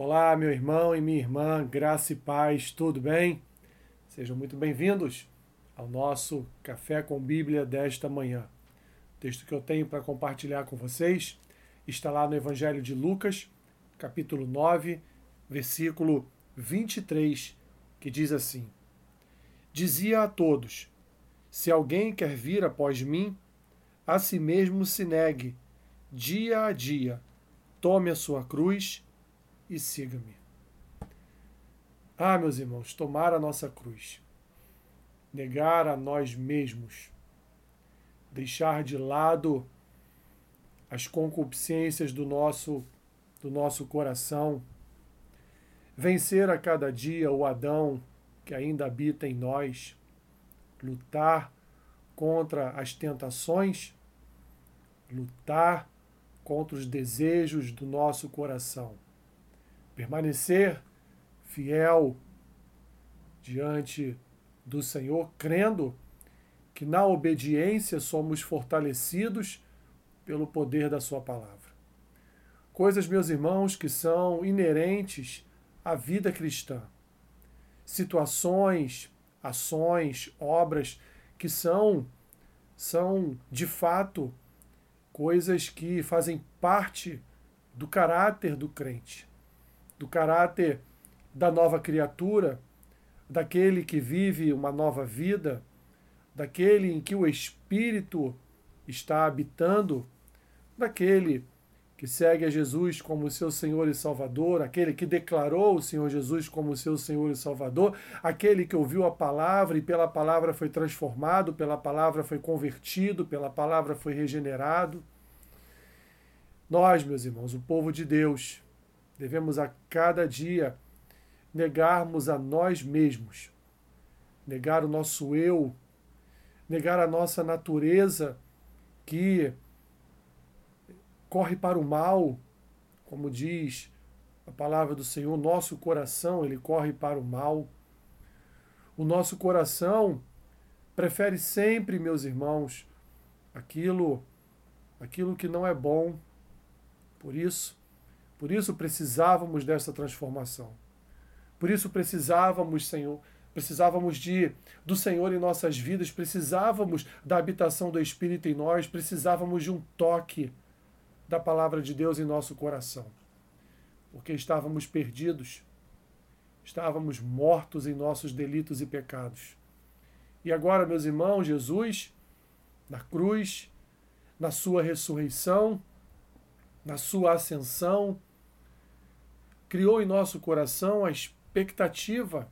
Olá, meu irmão e minha irmã, graça e paz, tudo bem? Sejam muito bem-vindos ao nosso Café com Bíblia desta manhã. O texto que eu tenho para compartilhar com vocês está lá no Evangelho de Lucas, capítulo 9, versículo 23, que diz assim: Dizia a todos: Se alguém quer vir após mim, a si mesmo se negue, dia a dia, tome a sua cruz e siga-me. Ah, meus irmãos, tomar a nossa cruz, negar a nós mesmos, deixar de lado as concupiscências do nosso do nosso coração, vencer a cada dia o Adão que ainda habita em nós, lutar contra as tentações, lutar contra os desejos do nosso coração permanecer fiel diante do Senhor, crendo que na obediência somos fortalecidos pelo poder da Sua palavra. Coisas, meus irmãos, que são inerentes à vida cristã. Situações, ações, obras que são são de fato coisas que fazem parte do caráter do crente do caráter da nova criatura, daquele que vive uma nova vida, daquele em que o Espírito está habitando, daquele que segue a Jesus como seu Senhor e Salvador, aquele que declarou o Senhor Jesus como seu Senhor e Salvador, aquele que ouviu a palavra e pela palavra foi transformado, pela palavra foi convertido, pela palavra foi regenerado. Nós, meus irmãos, o povo de Deus, Devemos a cada dia negarmos a nós mesmos, negar o nosso eu, negar a nossa natureza que corre para o mal, como diz a palavra do Senhor, nosso coração, ele corre para o mal. O nosso coração prefere sempre, meus irmãos, aquilo aquilo que não é bom. Por isso, por isso precisávamos dessa transformação. Por isso precisávamos, Senhor, precisávamos de do Senhor em nossas vidas, precisávamos da habitação do Espírito em nós, precisávamos de um toque da palavra de Deus em nosso coração. Porque estávamos perdidos, estávamos mortos em nossos delitos e pecados. E agora, meus irmãos, Jesus, na cruz, na sua ressurreição, na sua ascensão, criou em nosso coração a expectativa,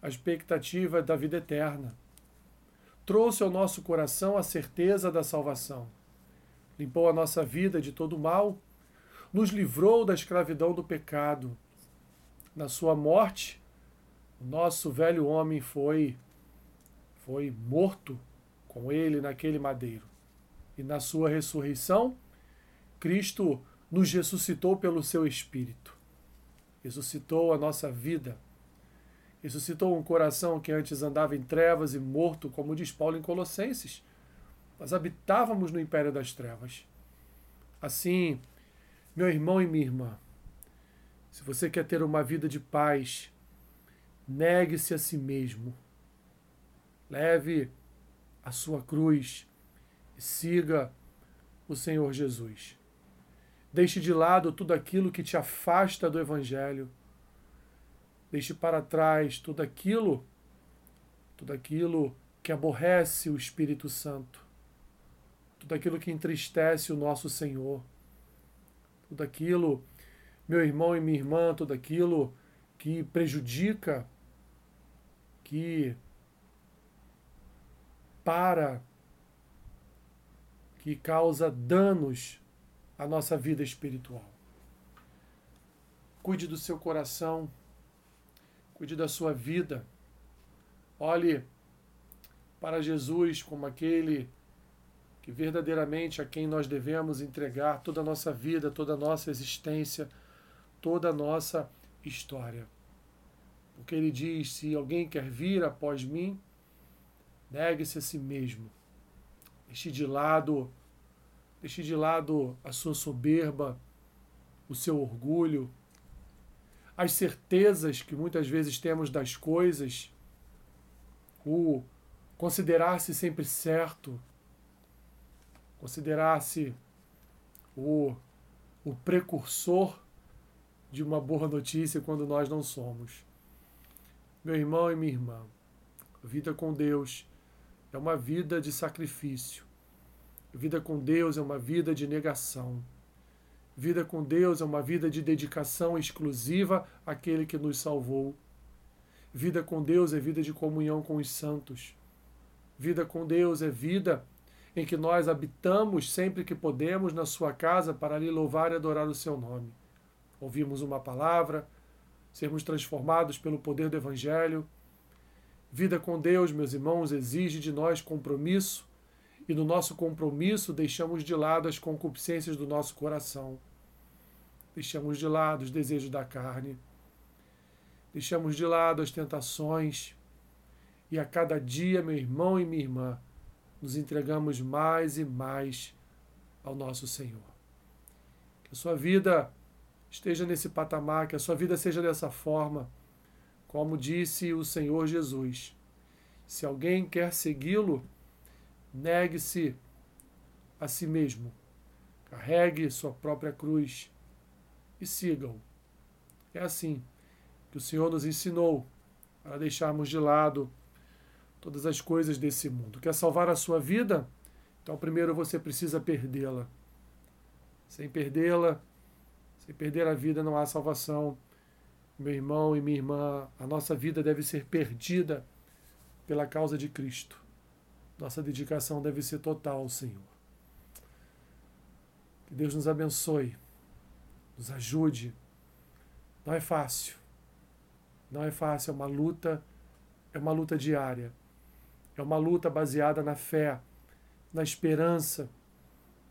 a expectativa da vida eterna. Trouxe ao nosso coração a certeza da salvação. Limpou a nossa vida de todo mal, nos livrou da escravidão do pecado. Na sua morte, o nosso velho homem foi foi morto com ele naquele madeiro. E na sua ressurreição, Cristo nos ressuscitou pelo seu espírito ressuscitou a nossa vida, ressuscitou um coração que antes andava em trevas e morto, como diz Paulo em Colossenses. Nós habitávamos no império das trevas. Assim, meu irmão e minha irmã, se você quer ter uma vida de paz, negue-se a si mesmo. Leve a sua cruz e siga o Senhor Jesus. Deixe de lado tudo aquilo que te afasta do Evangelho. Deixe para trás tudo aquilo, tudo aquilo que aborrece o Espírito Santo, tudo aquilo que entristece o nosso Senhor, tudo aquilo, meu irmão e minha irmã, tudo aquilo que prejudica, que para, que causa danos a nossa vida espiritual. Cuide do seu coração, cuide da sua vida. Olhe para Jesus como aquele que verdadeiramente a quem nós devemos entregar toda a nossa vida, toda a nossa existência, toda a nossa história. Porque ele diz: se alguém quer vir após mim, negue-se a si mesmo. Deixe de lado Deixe de lado a sua soberba, o seu orgulho. as certezas que muitas vezes temos das coisas, o considerar-se sempre certo, considerar-se o, o precursor de uma boa notícia quando nós não somos. Meu irmão e minha irmã, a vida com Deus é uma vida de sacrifício. Vida com Deus é uma vida de negação. Vida com Deus é uma vida de dedicação exclusiva àquele que nos salvou. Vida com Deus é vida de comunhão com os santos. Vida com Deus é vida em que nós habitamos sempre que podemos na sua casa para lhe louvar e adorar o seu nome. Ouvimos uma palavra, sermos transformados pelo poder do Evangelho. Vida com Deus, meus irmãos, exige de nós compromisso e no nosso compromisso deixamos de lado as concupiscências do nosso coração. Deixamos de lado os desejos da carne. Deixamos de lado as tentações. E a cada dia, meu irmão e minha irmã, nos entregamos mais e mais ao nosso Senhor. Que a sua vida esteja nesse patamar, que a sua vida seja dessa forma, como disse o Senhor Jesus. Se alguém quer segui-lo, Negue-se a si mesmo, carregue sua própria cruz e siga-o. É assim que o Senhor nos ensinou para deixarmos de lado todas as coisas desse mundo. Quer salvar a sua vida? Então, primeiro você precisa perdê-la. Sem perdê-la, sem perder a vida, não há salvação. Meu irmão e minha irmã, a nossa vida deve ser perdida pela causa de Cristo. Nossa dedicação deve ser total ao Senhor. Que Deus nos abençoe, nos ajude. Não é fácil. Não é fácil, é uma luta, é uma luta diária. É uma luta baseada na fé, na esperança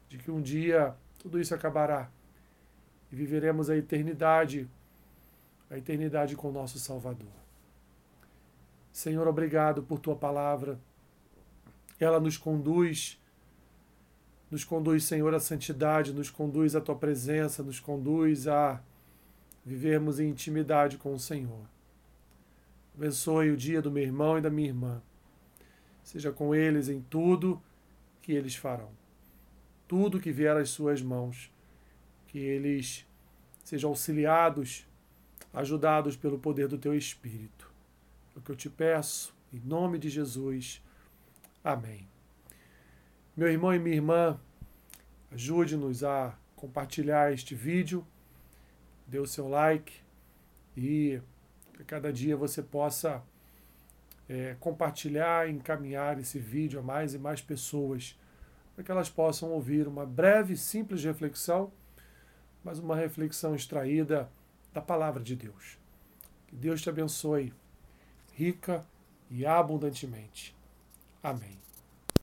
de que um dia tudo isso acabará e viveremos a eternidade, a eternidade com o nosso Salvador. Senhor, obrigado por tua palavra ela nos conduz, nos conduz, Senhor, à santidade, nos conduz à tua presença, nos conduz a vivermos em intimidade com o Senhor. Abençoe o dia do meu irmão e da minha irmã. Seja com eles em tudo que eles farão. Tudo que vier às suas mãos. Que eles sejam auxiliados, ajudados pelo poder do teu Espírito. É o que eu te peço, em nome de Jesus. Amém. Meu irmão e minha irmã, ajude-nos a compartilhar este vídeo, dê o seu like e que cada dia você possa é, compartilhar encaminhar esse vídeo a mais e mais pessoas, para que elas possam ouvir uma breve, simples reflexão, mas uma reflexão extraída da palavra de Deus. Que Deus te abençoe rica e abundantemente. Amém.